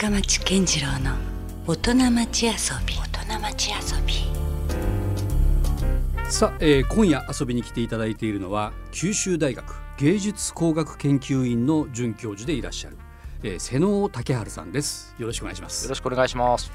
深町健次郎の大人町遊び。大人町遊び。さあ、えー今夜遊びに来ていただいているのは九州大学芸術工学研究院の准教授でいらっしゃる、えー、瀬能武春さんです。よろしくお願いします。よろしくお願いします。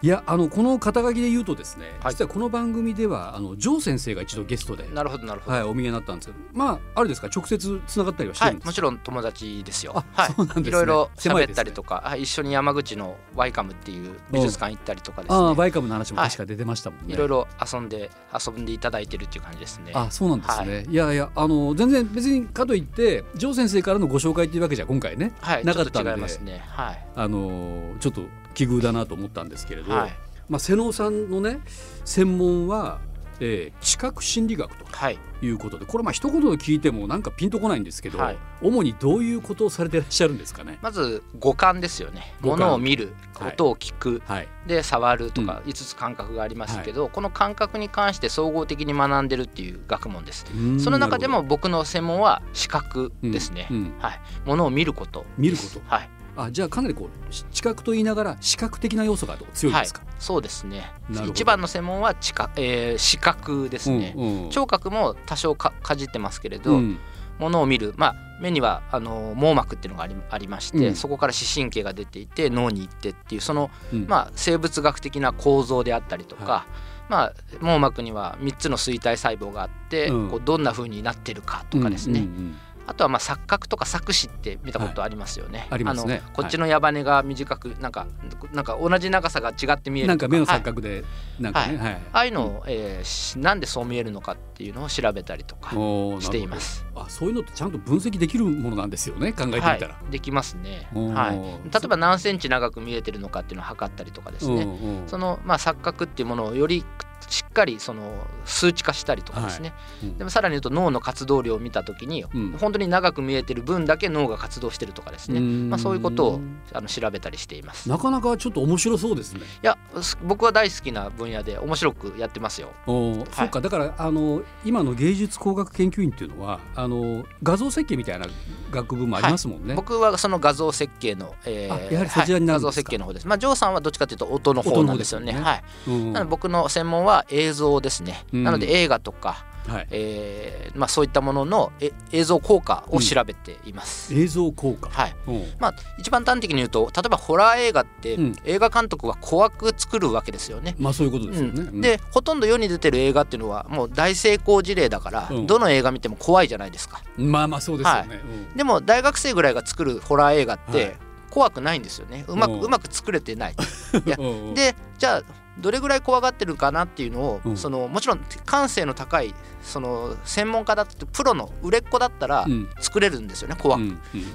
いやあのこの肩書きで言うとですね、はい実はこの番組ではあのジョー先生が一度ゲストでなるほどなるほど。はい、お見えになったんですけどまああれですか？直接つながったりはしてはい、るんですか、もちろん友達ですよ。あはい、そうなんですねいろいろ喋ったりとか、はい一緒に山口のワイカムっていう美術館行ったりとかですね。ああバイカムの話も確か出てましたもんね、いろいろ遊んで遊んでいただいてるっていう感じですね。あそうなんですね、い、やいやあの全然別にかといってジョー先生からのご紹介っていうわけじゃ今回ねはい、なかったんでちょっと違いますね。はい。あのちょっと奇遇だなと思ったんですけれど、はい。まあ、瀬能さんのね専門は、えー、知覚心理学とはい。いうことでこれまあ一言で聞いてもなんかピンとこないんですけど、はい主にどういうことをされていらっしゃるんですかね？まず五感ですよね。物を見る、はい音を聞く、はい、で触るとかう5つ感覚がありますけど、この感覚に関して総合的に学んでるっていう学問です。うんその中でも僕の専門は視覚ですね。うんうんはい。物を見ること。見ることはい。あじゃあかなりこうし知覚と言いながら視覚的な要素が強いですか？そうですね。一番の専門は知覚、えー視覚ですね、うんうん。聴覚も多少かかじってますけれど、うん。物を見る、まあ、目にはあの網膜っていうのがありありまして、うん。そこから視神経が出ていて脳に行ってっていうその、うん。まあ、生物学的な構造であったりとか、はまあ、網膜には3つの錐体細胞があって、うん。こうどんな風になってるかとかですね、うんうんうんあとはまあ錯覚とか錯視って見たことありますよね。ありますね。のこっちの矢羽が短くなんかなんか同じ長さが違って見える。なんか目のはい錯覚で、なんかね、はい。ああいうのを、えーしなんでそう見えるのかっていうのを調べたりとかしています。あそういうのってちゃんと分析できるものなんですよね考えてみたら。はい、できますね。はい、例えば何センチ長く見えてるのかっていうのを測ったりとかですね。そのまあ錯覚っていうものをよりしっかりその数値化したりとかですね、うんでもさらに言うと脳の活動量を見た時に、うん本当に長く見えてる分だけ脳が活動してるとかですね、うんまあ、そういうことをあの調べたりしています。いなかなかちょっと面白そうですね。やす僕は大好きな分野で面白くやってますよ。おーそうかだからあの今の芸術工学研究院っていうのはあの画像設計みたいな学部もありますもんね。僕はその画像設計の、えあやはりそちらになるんですか？はい画像設計の方です。まあジョーさんはどっちかというと音の方なんですよね。音の方はい。うん僕の専門は映像ですね。うんなので映画とか、はい、えーまあそういったもののえ映像効果を調べています。映像効果？はい。うんまあ一番端的に言うと例えばホラー映画って、うん映画監督は怖く作るわけですよね。まあそういうことですよね。うん、でほとんど世に出てる映画っていうのはもう大成功事例だから、うんどの映画見ても怖いじゃないですか。うんまあまあそうですよね。うんでも大学生ぐらいが作るホラー映画っはいて怖くないんですよねうまくうんうまく作れてないいや うんでじゃあどれぐらい怖がってるかなっていうのを、うん。そのもちろん感性の高いその専門家だってプロの売れっ子だったらうん。作れるんですよね怖く、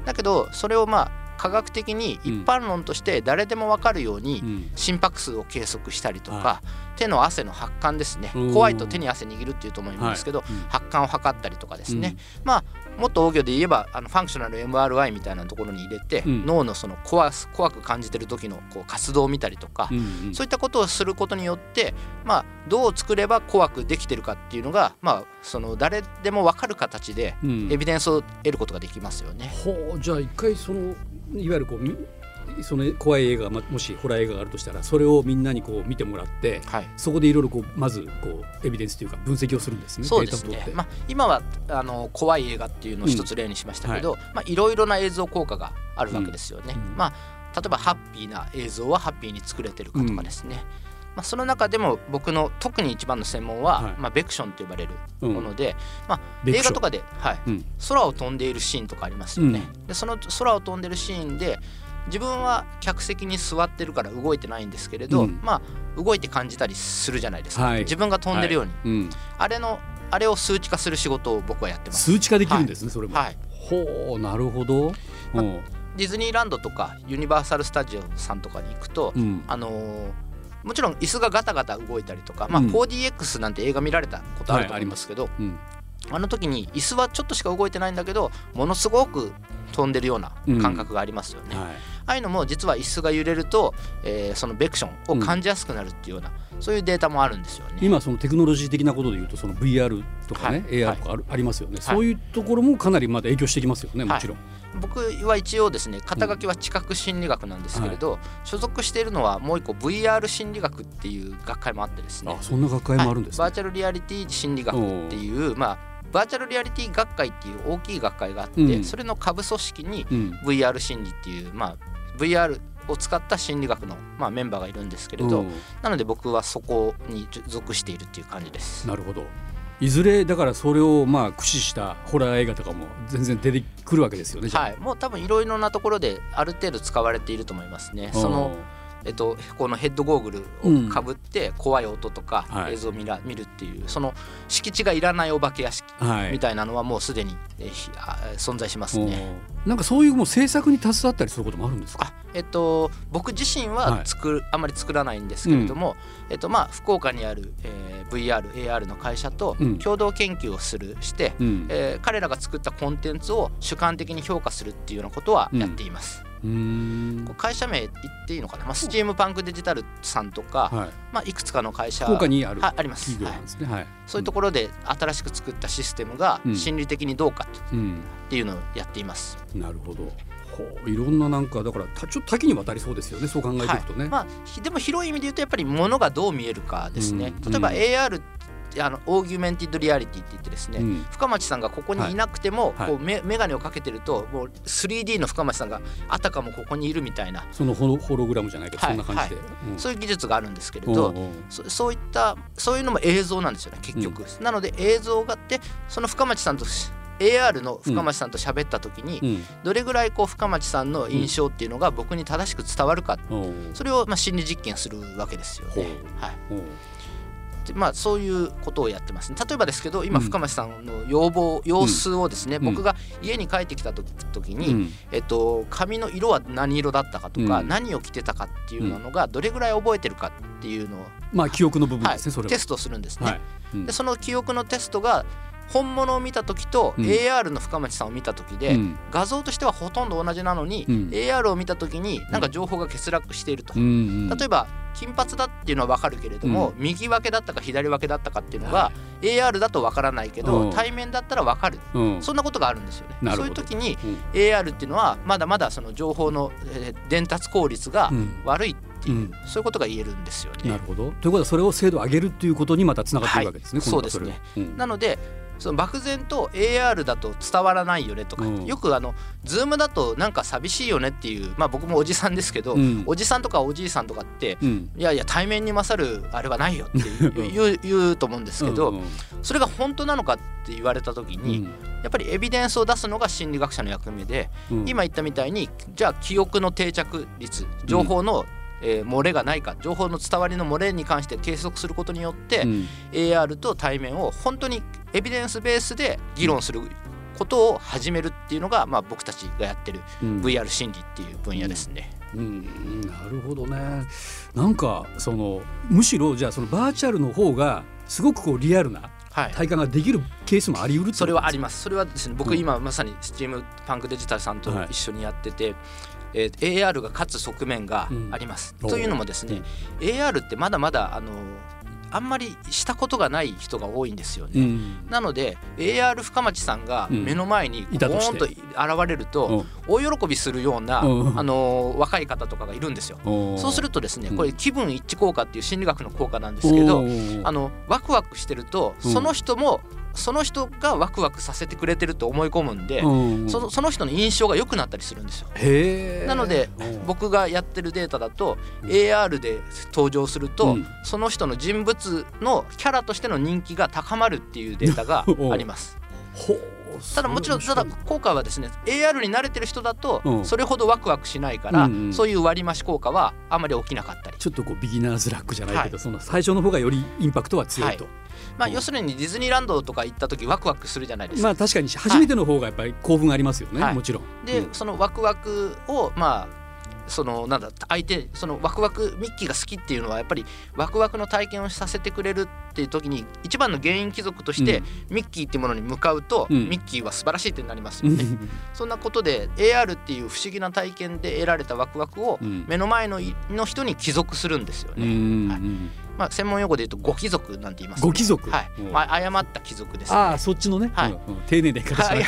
だけどそれをまあ科学的に一般論として誰でも分かるようにうん。心拍数を計測したりとか、は手の汗の発汗ですね。うん怖いと手に汗握るっていうと思うんですけど、発汗を測ったりとかですね、まあもっと大行で言えばあのファンクショナル MRI みたいなところに入れて、うん。脳のその怖す怖く感じてる時のこう活動を見たりとか、そういったことをすることによって、まあ、どう作れば怖くできてるかっていうのが、まあ、その誰でも分かる形でうん。エビデンスを得ることができますよね。ほうじゃあ一回そのいわゆるこうみその怖い映画がまもしホラー映画があるとしたらそれをみんなにこう見てもらってはい。そこでいろいろこうまずこうエビデンスというか分析をするんですね。そうですね。まあ、今はあの怖い映画っていうのを一つ例にしましたけど、まあ、いろいろな映像効果があるわけですよね。うん。うん。まあ、例えばハッピーな映像はハッピーに作れてるかとかですね。まあ、その中でも僕の特に一番の専門は、はい。まあ、ベクションと呼ばれるうん。もので、まあ、ベクション映画とかで、はい、うん。空を飛んでいるシーンとかありますよね。でその空を飛んでるシーンで自分は客席に座ってるから動いてないんですけれど、うん。まあ動いて感じたりするじゃないですか、はい。自分が飛んでるように、うん、あれのあれを数値化する仕事を僕はやってます。数値化できるんですね、それも。はい、ほうなるほど。まうん。ディズニーランドとかユニバーサル・スタジオさんとかに行くと、うん。あのーもちろん椅子がガタガタ動いたりとか、まあ、うん。4DX なんて映画見られたことあると思うんですけど、うん。あの時に椅子はちょっとしか動いてないんだけどものすごく飛んでるような感覚がありますよね。はい。ああいうのも実は椅子が揺れると、えーそのベクションを感じやすくなるっていうような、そういうデータもあるんですよね。今そのテクノロジー的なことでいうとその VR とかね、はい。AR とかある、ありますよね、そういうところもかなりまだ影響してきますよねもちろん、僕は一応ですね肩書きは知覚心理学なんですけれど、所属しているのはもう一個 VR 心理学っていう学会もあってですね。あそんな学会もあるんですね、はい。バーチャルリアリティ心理学っていうまあバーチャルリアリティ学会っていう大きい学会があって、うん。それの下部組織にうん。VR 心理っていうまあ VR を使った心理学の、まあ、メンバーがいるんですけれど、うん。なので僕はそこに属しているっていう感じです。なるほどいずれだからそれをまあ駆使したホラー映画とかも全然出てくるわけですよねはい、もう多分いろいろなところである程度使われていると思いますね。そのえっと、このヘッドゴーグルをかぶって怖い音とかはい映像を見ら見るっていうその敷地がいらないお化け屋敷はい。みたいなのはもうすでにえ存在しますね。おなんかそういうもう制作に携わったりすることもあるんですか？あえっと、僕自身ははい。作る、あんまり作らないんですけれども、えっとまあ、福岡にある、えー VR、AR の会社とうん。共同研究をするして、うん。えー彼らが作ったコンテンツを主観的に評価するっていうようなことはやっています。うーん。会社名言っていいのかな、まあ、スチームパンクデジタルさんとか、はい。まあ、いくつかの会社にあるはいあります、ね。はい。そういうところで新しく作ったシステムがうん。心理的にどうかうんっていうのをやっています。なるほどほういろんななんかだからたちょっと多岐にわたりそうですよねそう考えていくとね、まあ、ひでも広い意味で言うとやっぱり物がどう見えるかですね。うん。例えばうん AR あのオーギュメンティッドリアリティって言ってですね、うん。深町さんがここにいなくても、はい。こうメメガネをかけてるともう 3D の深町さんがあたかもここにいるみたいな、そのホロホログラムじゃないけど、はい。そんな感じで、うん。そういう技術があるんですけれど、おうそそういったそういうのも映像なんですよね結局、なので映像があってその深町さんと AR の深町さんと喋った時に、うん。どれぐらいこう深町さんの印象っていうのが僕に正しく伝わるか、それをまあ心理実験するわけですよね。はい。でまあ、そういうことをやってます。ね例えばですけど今うん。深町さんの要望、様子をですね、うん。僕が家に帰ってきた時時に、うん。えっと、髪の色は何色だったかとか、うん。何を着てたかっていうのがどれぐらい覚えてるかっていうのを、まあ記憶の部分はいですね、それは。テストするんですね。でその記憶のテストが本物を見た時とうん。AR の深町さんを見た時で、うん。画像としてはほとんど同じなのに、うん。AR を見た時になんか情報が欠落していると。例えば金髪だっていうのは分かるけれども、う右分けだったか左分けだったかっていうのはが AR だと分からないけうん。ど対面だったら分かる。うん。そんなことがあるんですよね。そういう時にうん。AR っていうのはまだまだその情報のえー伝達効率がうん。悪いっていう、うん。そういうことが言えるんですよね。なるほど。ということはそれを精度を上げるっていうことにまたつながっているわけですね、はい。そうですね。うん。なのでその漠然と AR だと伝わらないよねとか、うん。よくあの Zoom だとなんか寂しいよねっていうまあ僕もおじさんですけど、うん。おじさんとかおじいさんとかってうん。いやいや対面に勝るあれはないよって 言う言うと思うんですけど、うんうんそれが本当なのかって言われた時に、やっぱりエビデンスを出すのが心理学者の役目で、うん。今言ったみたいにじゃあ記憶の定着率情報の、えー漏れがないか情報の伝わりの漏れに関して計測することによって、うん。AR と対面を本当にエビデンスベースで議論することを始めるっていうのが、まあ、僕たちがやってるうん。VR 心理っていう分野ですね。うん、なるほどね。なんかそのむしろじゃあそのバーチャルの方がすごくこうリアルなはい。体感ができるケースもあり得るそれはありまます。それはですね、僕うん今まさにスチームパンクデジタルさんとはい一緒にやってて、えー AR が勝つ側面があります。うんというのもですね、AR ってまだまだあのあんまりしたことがない人が多いんですよね。うん。なので AR 深町さんがうん。目の前にボーンと現れると大喜びするような、うん。あの若い方とかがいるんですよ。そうするとですねうん。これ気分一致効果っていう心理学の効果なんですけどあのワクワクしてるとうん。その人もその人がワクワクさせてくれてると思い込むんでうん。そのその人の印象が良くなったりするんですよ。なので僕がやってるデータだと AR で登場すると、うん。その人の人物のキャラとしての人気が高まるっていうデータがあります。ほうただもちろんただ効果はですね AR に慣れてる人だとうん。それほどワクワクしないから、うんうんそういう割増効果はあまり起きなかったり。ちょっとこうビギナーズラックじゃないけど、はい。その最初の方がよりインパクトは強いと、まあ、うん要するにディズニーランドとか行った時ワクワクするじゃないですか。まあ確かに初めての方がやっぱり興奮ありますよね、はい。もちろん。で、うん。そのワクワクをまあそのなんだ相手そのワクワクミッキーが好きっていうのはやっぱりワクワクの体験をさせてくれるっていう時に一番の原因貴族として、ミッキーっていうものに向かうと、うん。ミッキーは素晴らしいってなりますよね。そんなことで AR っていう不思議な体験で得られたワクワクをうん。目の前のいの人に帰属するんですようね。んはい。まあ専門用語で言うとご貴族なんて言います、ね。ご貴族。はい。うん。まあ誤った貴族です、ね。ああそっちのね、はい。うんうん。丁寧な言い方違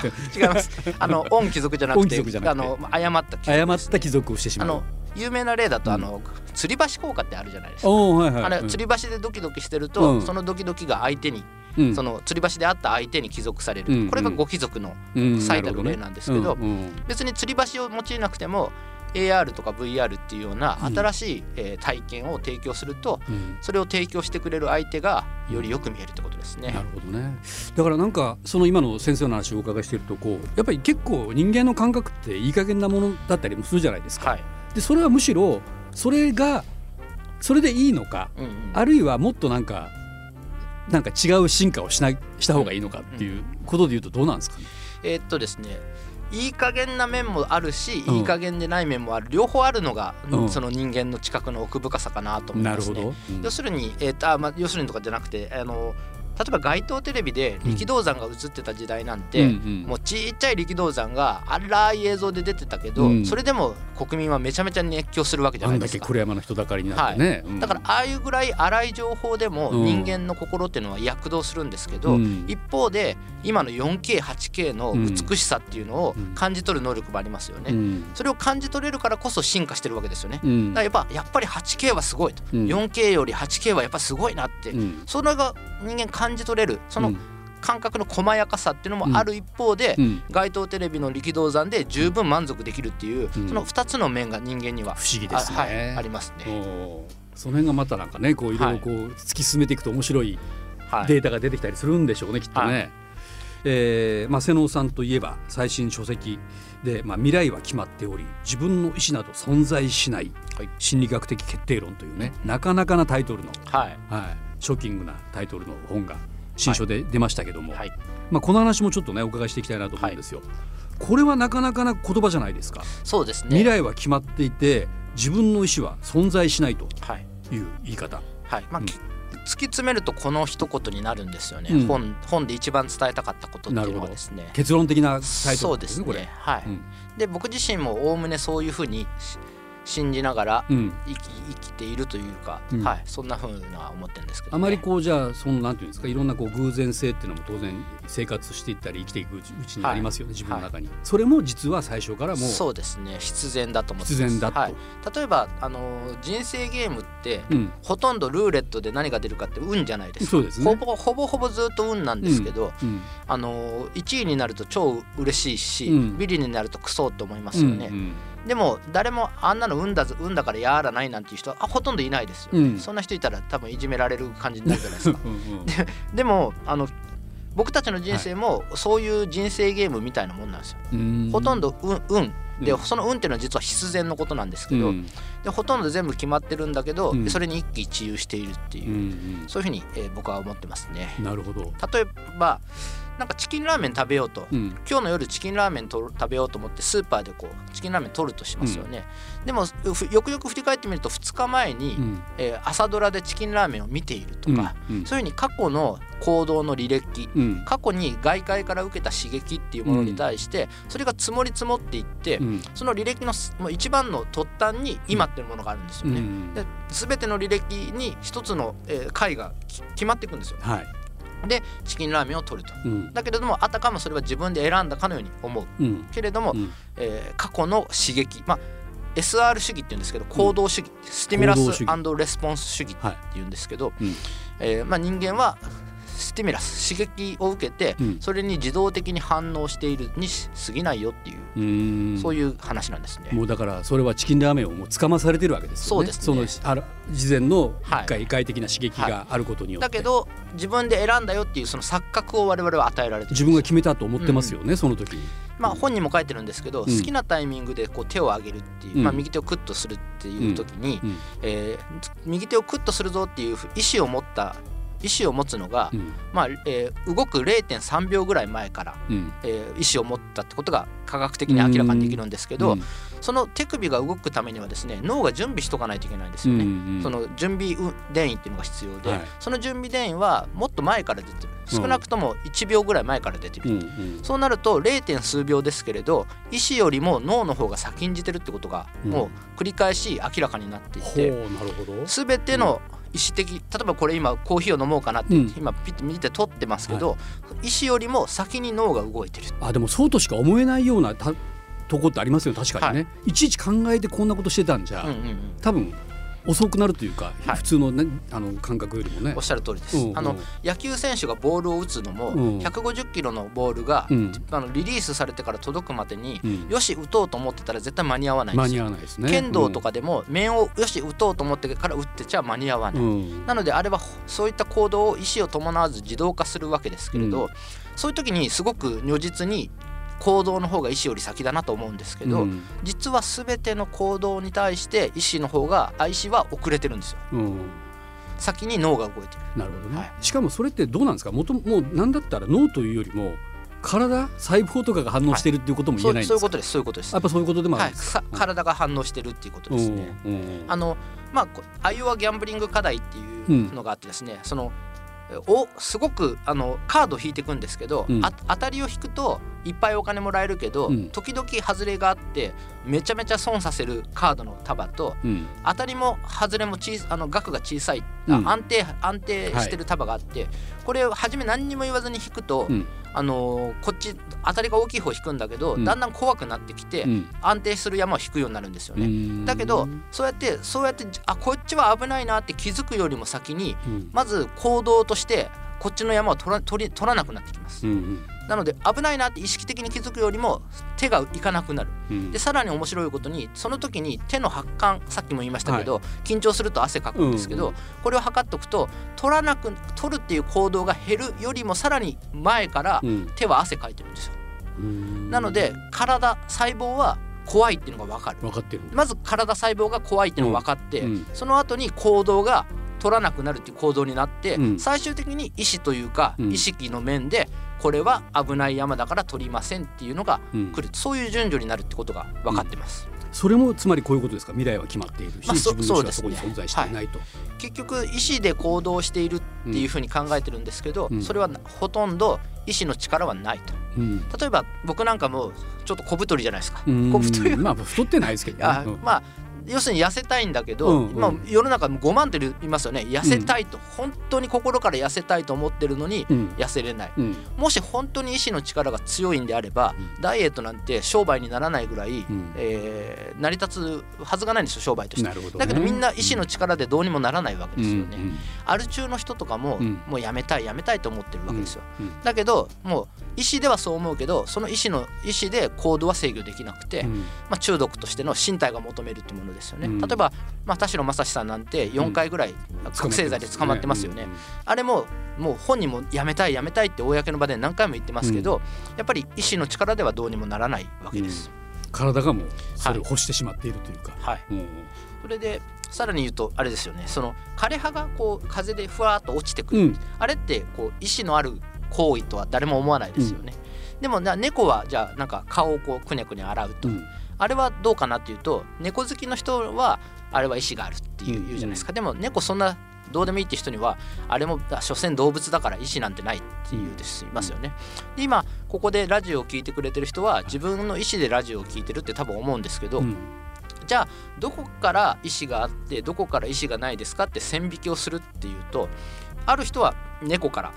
います。あの 恩貴族じゃなくてくて。あの誤った貴族です誤った貴族をしてしまう有名な例だと、うん。あの吊り橋効果ってあるじゃないですか。はいはい。あれうん吊り橋でドキドキしてると、うん。そのドキドキが相手に、うん。その吊り橋であった相手に帰属される、うん。これがご貴族のうん。最たる例なんですけどうん。うん。別に吊り橋を用いなくても AR とか VR っていうようなうん。新しい、えー体験を提供するとうん。それを提供してくれる相手がよりよく見えるってことですね。なるほどね。だからなんかその今の先生の話をお伺いしてるとこうやっぱり結構人間の感覚っていい加減なものだったりもするじゃないですか。はい、でそれはむしろそれがそれでいいのかうんうんあるいはもっとなんかなんか違う進化をしないした方がいいのかっていうことで言うとどうなんですかね？えーっとですねいい加減な面もあるし、うんいい加減でない面もある両方あるのが、うんその人間の知覚の奥深さかなと思いますね。なるほど。うん要するに、えーとあまあ、要するにとかじゃなくてあの例えば街頭テレビで力道山が映ってた時代なんて、うんうん。もうちっちゃい力道山が荒い映像で出てたけど、うん。それでも国民はめちゃめちゃ熱狂するわけじゃあないですか。んだけ黒山の人だかりになってね。うん。だからああいうぐらい荒い情報でもうん。人間の心っていうのは躍動するんですけど、うん。一方で今の 4K8K の美しさっていうのをうん。感じ取る能力もありますよね。うん。それを感じ取れるからこそ進化してるわけですよね。うん。だからやっぱやっぱり 8K はすごいと、うん。4K より 8K はやっぱすごいなって、うん。それが人間感じ取れるその感覚の細やかさっていうのもある一方で、うん。街頭テレビの力道山で十分満足できるっていう、うん。その2つの面が人間には不思議ですね。あ,、はい、ありますね。その辺がまたなんかねこうい。ろいろこう突き進めていくと面白いはい、データが出てきたりするんでしょうねきっとね。はい。えーまあ、瀬能さんといえば最新書籍で、まあ、未来は決まっており自分の意思など存在しないはい。心理学的決定論というねなかなかなタイトルの、はい。はい、ショッキングなタイトルの本が新書で出ましたけども、はい、まあ、この話もちょっとねお伺いしていきたいなと思うんですよ。これはなかなかな言葉じゃないですか。そうですね。未来は決まっていて自分の意思は存在しないとはい。いう言い方。はい。まあうん。き突き詰めるとこの一言になるんですよね、うん。本本で一番伝えたかったことっていうのはですね。結論的なタイトルそうですね。はい、うん。で僕自身もおおむねそういうふうにし信じながらうん、生き生きているというか、うん。はい、そんなふうなは思ってるんですけど、ね、あまりこうじゃあそのなんていうんですかいろんなこう偶然性っていうのも当然生活していったり生きていくうちにありますよね、自分の中に、それも実は最初からもうそうですね。必然だと思って必然だと、はい、例えばあのー人生ゲームって、うん、ほとんどルーレットで何が出るかって運じゃないですか。そうですね。ほぼほぼほぼずっと運なんですけど、うん。あのー1位になると超嬉しいし、うん。ビリになるとクソって思いますよね、うんでも誰もあんなの運だぞ運だからやらないなんていう人はあほとんどいないですよ、ねうん。そんな人いたら多分いじめられる感じになるじゃないですか。うんうん。でもあの僕たちの人生もそういう人生ゲームみたいなもんなんですよ、うん。ほとんど運運。で、うん。その運っていうのは実は必然のことなんですけど、うん。でほとんど全部決まってるんだけど、うん。それに一喜一憂しているっていうう、んそういうふうに、えー僕は思ってますね。うんなるほど、例えばなんかチキンラーメン食べようと、うん。今日の夜チキンラーメンとる食べようと思ってスーパーでこうチキンラーメン取るとしますよね、でもふよくよく振り返ってみると2日前に、うん。えー朝ドラでチキンラーメンを見ているとか、うん。そういうふうに過去の行動の履歴うん。過去に外界から受けた刺激っていうものに対して、それが積もり積もっていって、うん。その履歴のすもう一番の突端に今っていうものがあるんですよね。うん。で全ての履歴に一つの、えー回がき決まっていくんですよ。はい、でチキンラーメンを取ると。うん。だけれどもあたかもそれは自分で選んだかのように思う。うん。けれども、うん。えー過去の刺激。まあ SR 主義って言うんですけど行動主義、スティミュラス義。レスポンス主義ってはい言うんですけど、うんえーまあ、人間はスティミュラス刺激を受けて、うん。それに自動的に反応しているに過ぎないよっていう、うん。そういう話なんですね。もうだからそれはチキンラーメンをもうつかまされてるわけですよね。そうですね。そのあら事前の外的な刺激があることによって、だけど自分で選んだよっていうその錯覚を我々は与えられて自分が決めたと思ってますよね、その時に。まあ、本にも書いてるんですけど、ん。好きなタイミングでこう手を上げるっていう、うん。まあ、右手をクッとするっていう時に、うん。えー右手をクッとするぞっていう意思を持った意思を持つのが、うん。まあえー動く0.3秒ぐらい前から、うん。えー意思を持ったってことが科学的に明らかにできるんですけど、うん。その手首が動くためにはですね脳が準備しとかないといけないんですよね。うんうんその準備電位っていうのが必要で、はい。その準備電位はもっと前から出てる。少なくとも1秒ぐらい前から出てる、うんうん。そうなると 0. 点数秒ですけれど意思よりも脳の方が先んじてるってことがうん。もう繰り返し明らかになっていほて、うなるほど。全ての意思的例えばこれ今コーヒーを飲もうかなって、うん。今ピッて見て取ってますけど、意思よりも先に脳が動いてるあでもそうとしか思えないようなたとこってありますよ確かにね、い、ちいち考えてこんなことしてたんじゃ、うんうんうん。多分遅くなるというか、はい。普通の,、ね、あの感覚よりもね。おっしゃる通りです、うんうん。あの野球選手がボールを打つのも、うん。150キロのボールが、うん。あのリリースされてから届くまでに、うん。よし打とうと思ってたら絶対間に合わないんで間にすよ合わないですね。剣道とかでも面をよし打とうと思ってから打ってちゃ間に合わない、なのであれはそういった行動を意思を伴わず自動化するわけですけれど、うん。そういう時にすごく如実に行動の方が意思より先だなと思うんですけど、うん。実は全ての行動に対して意思の方があ意思は遅れてるんですよ。うん。先に脳が動いてる。なるほどね、はい。しかもそれってどうなんですか？もともうなんだったら脳というよりも体細胞とかが反応してるっていうことも言そうえないんですか、そういうことですそういうことです。やっぱそういうことでもあはいるんですか、さ体が反応してるっていうことですね、うんうんあのまあこアイオワギャンブリング課題っていうのがあってですね、そのおすごくあのカードを引いていくんですけど、うん。あ当たりを引くといっぱいお金もらえるけど、うん。時々外れがあってめちゃめちゃ損させるカードの束とうん。当たりも外れも小さあの額が小さい、うん。あ安定安定してる束があって、これを初め何にも言わずに引くと、うん。あのーこっち当たりが大きい方引くんだけど、うん。だんだん怖くなってきて、うん。安定する山を引くようになるんですよね。うん。だけどそうやってそうやってあこっちは危ないなって気づくよりも先にうん。まず行動としてこっちの山を取ら取り取らなくなってきます。うんなので危ないなって意識的に気づくよりも手がいかなくなる。うん。でさらに面白いことにその時に手の発汗さっきも言いましたけど、緊張すると汗かくんですけど、うんこれを測っておくと取らなく取るっていう行動が減るよりもさらに前からうん。手は汗かいてるんですよ。うん。なので体細胞は怖いっていうのが分かる。分かってるまず体細胞が怖いっていうのが分かって、うんその後に行動が取らなくなるっていう行動になって、うん。最終的に意思というか、うん。意識の面でこれは危ない山だから取りませんっていうのがうん。来る、そういう順序になるってことが分かってます。それもつまりこういうことですか？未来は決まっているし、まあそ自そこそうですね。に存在していないと、結局意思で行動しているっていうふうに考えてるんですけど、うん。それはほとんど意思の力はないと。うん。例えば僕なんかもちょっと小太りじゃないですか。うん。小太りまあ太ってないですけどね、あうん。まあ要するに痩せたいんだけど、うんうん。まあ、世の中も5万っていますよね。痩せたいと、本当に心から痩せたいと思ってるのにうん。痩せれない。うん。もし本当に意志の力が強いんであれば、うん。ダイエットなんて商売にならないぐらい、ん。えー成り立つはずがないんですよ商売として。ね、だけどみんな意志の力でどうにもならないわけですよね。うんアル中の人とかも、うん。もうやめたいやめたいと思ってるわけですよ。うん。だけどもう意思ではそう思うけどその意思の意思で行動は制御できなくて、うん。まあ、中毒としての身体が求めるってものですよね。うん。例えば、まあ、田代正史さんなんて4回ぐらい覚醒剤で捕まってますよね。あれももう本人もやめたいやめたいって公の場で何回も言ってますけど、やっぱり意志の力ではどうにもならないわけです。体がもうそれを欲してしまっているというか、はい、うん。それでさらに言うとあれですよね。その枯葉がこう風でふわっと落ちてくる、うん。あれってこう意志のある行為とは誰も思わないですよね。でもな猫はじゃあなんか顔をこうくねくね洗うと、うん。あれはどうかなっていうと猫好きの人はあれは意志があるっていう,、うん言うじゃないですか。でも猫そんなどうでもいいって人にはあれもあ所詮動物だから意志なんてないっていうですいますよね。で今ここでラジオを聞いてくれてる人は自分の意思でラジオを聞いてるって多分思うんですけど、うん。じゃあどこから意思があってどこから意思がないですかって線引きをするっていうとある人は猫から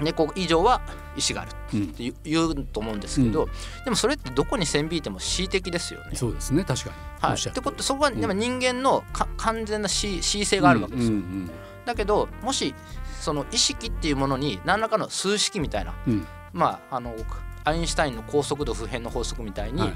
猫以上は意思があるうん。って言うと思うんですけど、でもそれってどこに線引いても恣意的ですよね。そうですね。確かに、はい、おってことそこはうん。でも人間のか完全な恣恣意性があるわけですよ。うんうん。だけどもしその意識っていうものに何らかの数式みたいな、うん。まああのアインシュタインの高速度不変の法則みたいに、はい。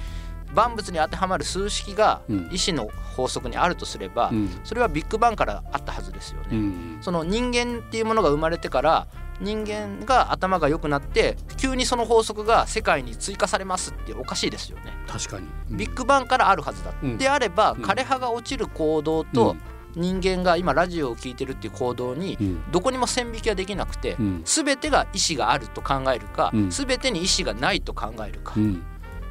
万物に当てはまる数式がうん。意志の法則にあるとすれば、うん。それはビッグバンからあったはずですよね。うん。その人間っていうものが生まれてから人間が頭が良くなって急にその法則が世界に追加されますっておかしいですよね。確かに、うん。ビッグバンからあるはずだ。うん。であればうん。枯葉が落ちる行動と人間が今ラジオを聞いてるっていう行動にうん。どこにも線引きはできなくてうん。全てが意思があると考えるかうん。全てに意思がないと考えるか。うん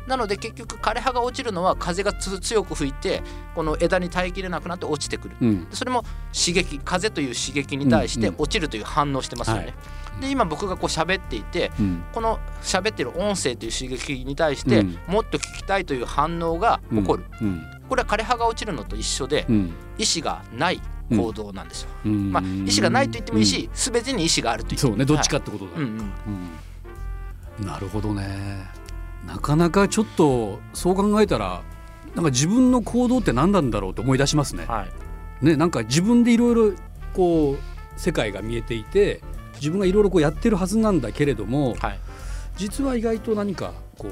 なので結局枯れ葉が落ちるのは風がつ強く吹いてこの枝に耐えきれなくなって落ちてくる。うん。それも刺激風という刺激に対してうんうん。落ちるという反応してますよね。はい。で今僕がこう喋っていてうん。この喋ってる音声という刺激に対してうん。もっと聞きたいという反応が起こる、うん。これは枯れ葉が落ちるのと一緒でうん。意思がない行動なんですよ。うん。まあ、意思がないと言ってもいいし、全てに意思があると言ってもそうねどっちかってことだ、はい。うんうん。うん。なるほどねなかなかちょっとそう考えたらなんか自分の行動って何なんだろうと思い出しますね。はいねなんか自分でいろいろこう世界が見えていて自分がいろいろこうやってるはずなんだけれどもはい、実は意外と何かこう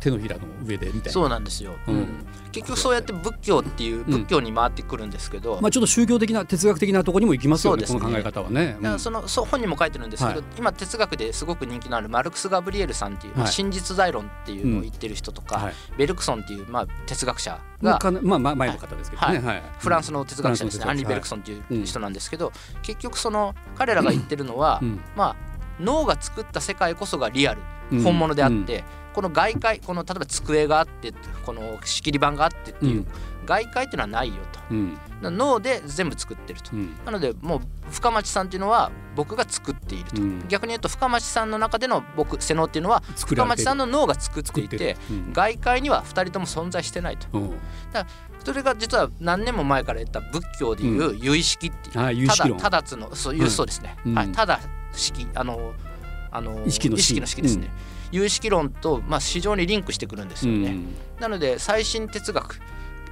手のひらの上でみたいな。そうなんですよ、うん。結局そうやって仏教っていう仏教に回ってくるんですけど、まあちょっと宗教的な哲学的なところにも行きますよねそうですね。この考え方はね。だからそのそう本にも書いてるんですけど、はい。今哲学ですごく人気のあるマルクス・ガブリエルさんっていう、真実在論っていうのを言ってる人とか、はい。ベルクソンっていう、まあ、哲学者がまあまあまあ前の方ですけどね。はい。フランスの哲学者ですね、アンリ・ベルクソンっていう人なんですけど、結局その彼らが言ってるのは、うん。まあ脳が作った世界こそがリアルうん。本物であって、この外界この例えば机があってこの仕切り板があってっていう、うん。外界っていうのはないよと。うん。脳で全部作ってると、うん。なのでもう深町さんっていうのは僕が作っていると、うん。逆に言うと深町さんの中での僕瀬能っていうのは深町さんの脳が作っていて外界には2人とも存在してないと。うん。それが実は何年も前から言った仏教でいう有意識っていう、ただただつのそういう、うん。そうですね、うん。はい、ただ式あのあの意識の式。ですね、有意識論と、まあ、非常にリンクしてくるんですよね、うん。なので最新哲学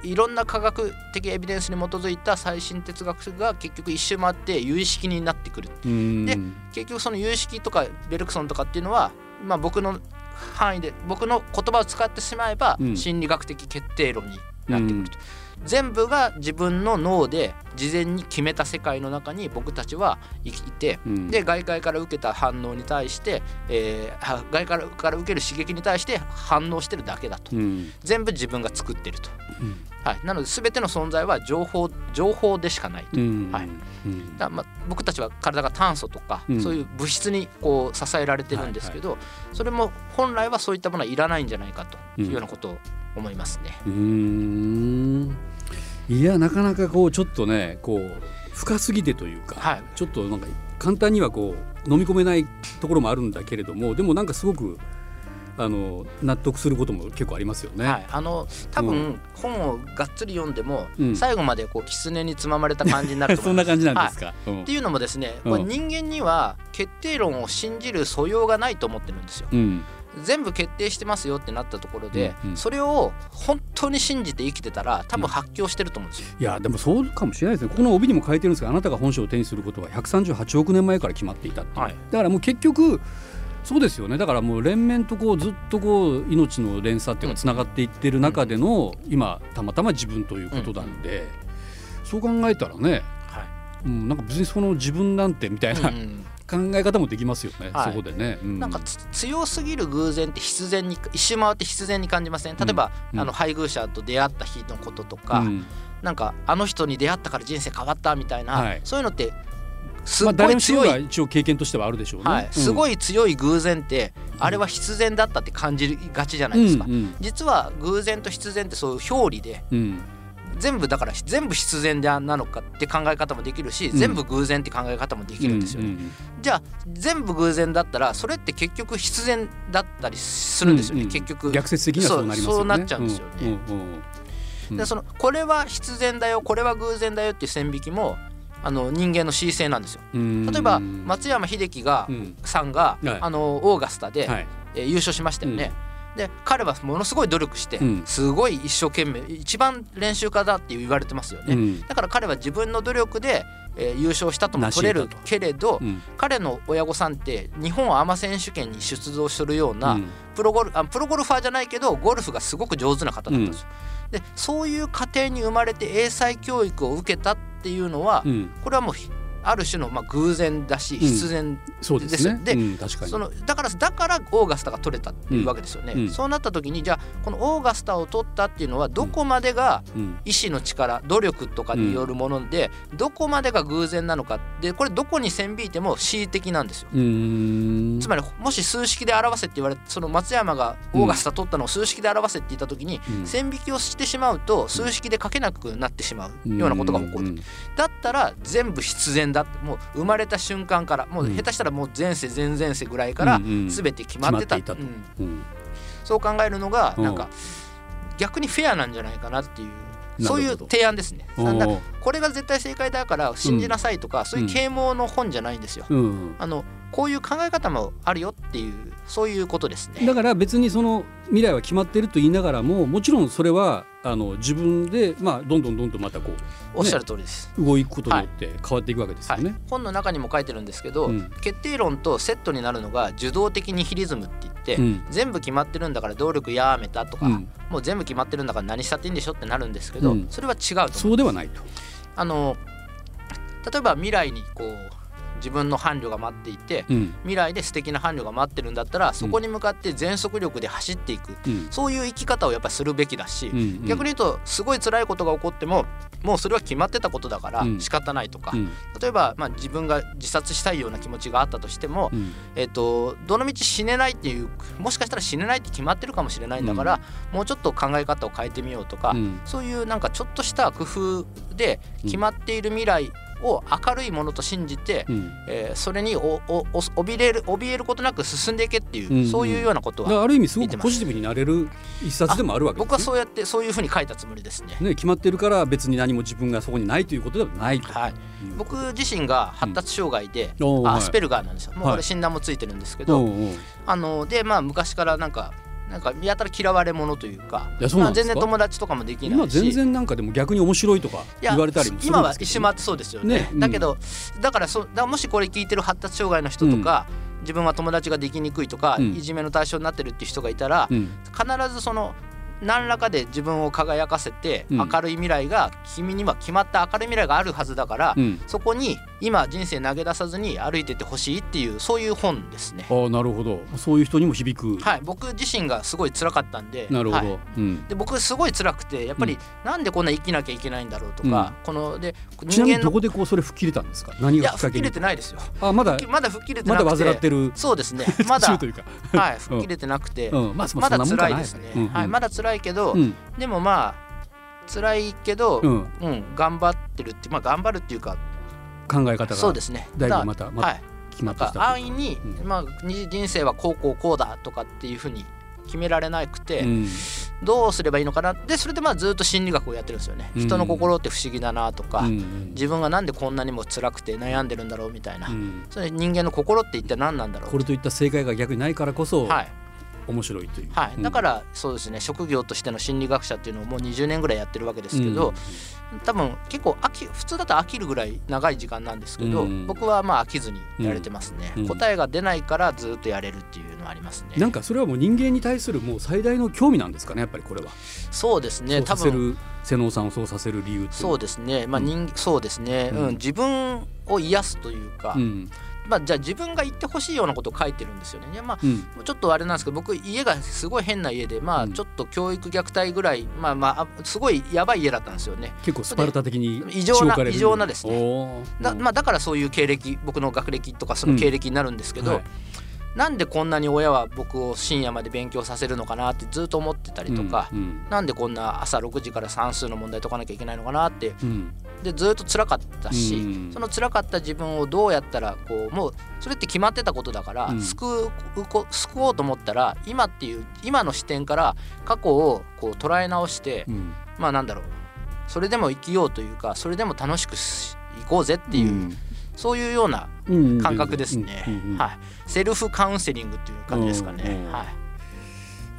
いろんな科学的エビデンスに基づいた最新哲学が結局一周回って有意識になってくる。うん。で結局その有意識とかベルクソンとかっていうのは、まあ、僕の範囲で僕の言葉を使ってしまえばうん。心理学的決定論になってくると、全部が自分の脳で事前に決めた世界の中に僕たちは生きてうん。で外界から受けた反応に対して、えーは外界から受ける刺激に対して反応してるだけだと。うん。全部自分が作ってると、うん。はい、なので全ての存在は情報情報でしかないと。うん。はい。うん。だまあ僕たちは体が炭素とか、うん。そういう物質にこう支えられてるんですけど、それも本来はそういったものはいらないんじゃないかというようなことを思いますね。うーんいやなかなかこうちょっとねこう深すぎてというか、はいちょっとなんか簡単にはこう飲み込めないところもあるんだけれどもでもなんかすごくあの納得することも結構ありますよね。はい、あの多分本をがっつり読んでも、うん最後までこう狐につままれた感じになると思そいます。んな感じなんですか？うんっていうのもですね、うんこれ人間には決定論を信じる素養がないと思ってるんですよ。うん全部決定してますよってなったところで、うんうん。それを本当に信じて生きてたら多分発狂してると思うんですよ。いやでもそうかもしれないですね。ここの帯にも書いてるんですがあなたが本書を手にすることは138億年前から決まっていたっていう、はい。だからもう結局そうですよね。だからもう連綿とこうずっとこう命の連鎖っていうのがつながっていってる中での、今たまたま自分ということなんで、そう考えたらね、はうん、なんか別にその自分なんてみたいな、いうん考え方もできますよね、はい。そこでね。うなんかつ強すぎる偶然って必然に一周回って必然に感じません？例えば、うん。あの配偶者と出会った日のこととか、うん。なんかあの人に出会ったから人生変わったみたいな、はい。そういうのってすごい強い、が一応経験としてはあるでしょうね。はい、すごいい強い偶然って、あれは必然だったって感じがちじゃないですか、うんうん。実は偶然と必然ってそういう表裏でうん全部だから全部必然でなのかって考え方もできるし、ん。全部偶然って考え方もできるんですよね、うんうんじゃあ全部偶然だったらそれって結局必然だったりするんですよね、うんうん結局。逆説的にはそうなりますよね。そうなっちゃうんですよね。うんでそのこれは必然だよこれは偶然だよっていう線引きもあの人間の恣意性なんですよ。うん。例えば松山英樹が、うん。さんが、はい。あのオーガスタで、はい。えー優勝しましたよね、で彼はものすごい努力して、うん。すごい一生懸命一番練習家だって言われてますよね、うん。だから彼は自分の努力で、えー優勝したとも取れるけれど、うん。彼の親御さんって日本アマ選手権に出場するような、うん。プロゴルあプロゴルファーじゃないけどゴルフがすごく上手な方だったんですよ。でそういう家庭に生まれて英才教育を受けたっていうのは、うん。これはもうひある種のまあ偶然だし必然ですね。でそのだからだからオーガスタが取れたっていうわけですよね、うんうん。そうなった時にじゃあこのオーガスタを取ったっていうのはどこまでがうん。意志の力努力とかによるもので、どこまでが偶然なのかでこれどこに線引いても恣意的なんですよ。つまりもし数式で表せって言われてその松山がオーガスタ取ったのを数式で表せって言った時に、うん。線引きをしてしまうと数式で書けなくなってしまうようなことが起こる。うん。だったら全部必然だってもう生まれた瞬間からもううん。下手したらもう前世前々世ぐらいからうんうん全て決まってた,、そう考えるのがうん。なんか逆にフェアなんじゃないかなっていうそういう提案ですね。これが絶対正解だから信じなさいとか、そういう啓蒙の本じゃないんですよ。うん。あのこういう考え方もあるよっていうそういうことですね。だから別にその未来は決まっていると言いながらももちろんそれはあの自分で、まあ、どんどんどんどんまたこおっしゃる通りです。う動いくことによって変わっていくわけですはいよね。、本の中にも書いてるんですけど、うん決定論とセットになるのが受動的ニヒリズムって言って、うん全部決まってるんだから動力やめたとか、うんもう全部決まってるんだから何したっていいんでしょってなるんですけど、うんそれは違うとそうではないと。あの例えば未来にこう自分の伴侶が待っていて、うん。未来で素敵な伴侶が待ってるんだったらそこに向かって全速力で走っていく、うん。そういう生き方をやっぱりするべきだし、うん逆に言うとすごい辛いことが起こってももうそれは決まってたことだからうん。仕方ないとか、うん。例えば、まあ、自分が自殺したいような気持ちがあったとしても、うん。えっとどのみち死ねないっていうもしかしたら死ねないって決まってるかもしれないんだから、もうちょっと考え方を変えてみようとか、うん。そういうなんかちょっとした工夫で決まっている未来を明るいものと信じて、うん。えーそれにおおお怯れる怯えることなく進んでいけっていう、うん。うんそういうようなことはある意味すごくポジティブになれる一冊でもあるわけです、ね、僕はそうやってそういうふうに書いたつもりですね。ね決まってるから別に何も自分がそこにないということではないと。はい、うん。僕自身が発達障害で、おーはい。あアスペルガーなんですよ。もうこはい。れ診断もついてるんですけど、おうおうあのでまあ昔からなんかなんかやたら嫌われ者というかいやそうなん全然友達とかもできないし。今全然なんかでも逆に面白いとか言われたりもするん今は一周回ってそうですよね。ねうん。だけどだからそだからもしこれ聞いてる発達障害の人とか、自分は友達ができにくいとか、うん。いじめの対象になってるっていう人がいたら、うん。必ずその何らかで自分を輝かせて、うん。明るい未来が君には決まった明るい未来があるはずだから、うん。そこに今人生投げ出さずに歩いてってほしいっていうそういう本ですね。ああなるほど。そういう人にも響く、はい、僕自身がすごい辛かったんでなるほど、はい。うん、で僕すごい辛くてやっぱりなんでこんな生きなきゃいけないんだろうとか、こので人間のどこでこうそれ吹っ切れたんですか？何いや吹っ切れてないですよ。あまだまだ吹っ切れてまだ患ってる。そうですね。まだ 途中というか、はい。吹っ切れてなくて、うん、まあそまだ辛いですね、うん。うん。はい、まだ辛いけど、うん。でもまあ辛いけど、ううんん、頑張ってるってまあ頑張るっていうか考え方がそうですね。だいだぶまたまたはい。決まってきた安易に、うん。まあに人生はこうこうこうだとかっていうふうに決められなくて、うん。どうすればいいのかな？でそれでまあずっと心理学をやってるんですよね、うん。人の心って不思議だなとか、うん。自分がなんでこんなにも辛くて悩んでるんだろうみたいな、うん。それ人間の心って一体何なんだろう？これといった正解が逆にないからこそはい面白いという、はい、うん。だからそうですね。職業としての心理学者っていうのをもう20年ぐらいやってるわけですけど、多分結構飽き普通だと飽きるぐらい長い時間なんですけど、うん。僕はまあ飽きずにやれてますね、うん。答えが出ないからずっとやれるっていうのはありますね。なんかそれはもう人間に対するもう最大の興味なんですかねやっぱりこれは、そうですね。多分瀬能さんをそうさせる理由そうですね。まあ人、そうですね、うん。うん。自分を癒すというか、うんまあ、じゃあ自分が言ってほしいようなことを書いてるんですよね。いやまあうん。ちょっとあれなんですけど僕家がすごい変な家でまあうんちょっと教育虐待ぐらいまあまああすごいやばい家だったんですよね。結構スパルタ的に異常な異常なですね。だまあ、だからそういう経歴僕の学歴とかその経歴になるんですけど、はい。なんでこんなに親は僕を深夜まで勉強させるのかなってずっと思ってたりとか、うん。なんでこんな朝6時から算数の問題解かなきゃいけないのかなってうんでずっと辛かったし、うん。その辛かった自分をどうやったらこうもうそれって決まってたことだから、うん。救うこ救おうと思ったら今っていう今の視点から過去をこう捉え直して、うん。まあなんだろう。それでも生きようというかそれでも楽しくし行こうぜっていう、そういうようなうん感覚ですね、うんうんはい、セルフカウンセリングっていう感じですかね、うん。はい、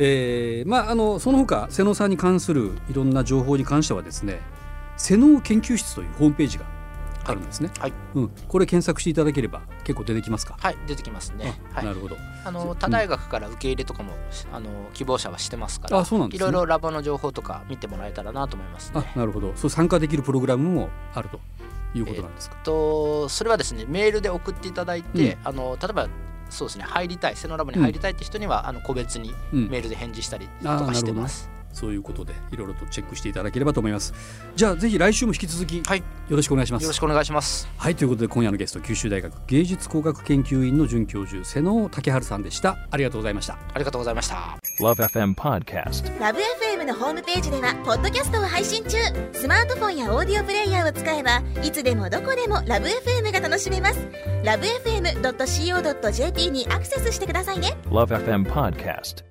えーまああのその他瀬野さんに関するいろんな情報に関してはですね瀬能研究室というホームページがあるんですね、はい。うん、これ検索していただければ結構出てきますか、はい、出てきますね、はい、あなるほど。あの他大学から受け入れとかもあの希望者はしてますからあそうなんですね。いろいろラボの情報とか見てもらえたらなと思いますね。あなるほど。そう参加できるプログラムもあるということなんですか、とそれはですねメールで送っていただいて、あの例えばそうですね入りたいセノラボに入りたいって人には、あの個別にうん。メールで返事したりとかしてます。そういうことでいろいろとチェックしていただければと思いますじゃあぜひ来週も引き続きよはい、ろしくお願いしますよろしくお願いします。はいということで今夜のゲスト九州大学芸術工学研究院の准教授瀬野武春さんでしたありがとうございましたありがとうございました。Love FM Podcast. ラブ f m のホームページではポッドキャストを配信中スマートフォンやオーディオプレイヤーを使えばいつでもどこでもラブ f m が楽しめますラブ FM.co.jp にアクセスしてくださいね Love FM Podcast.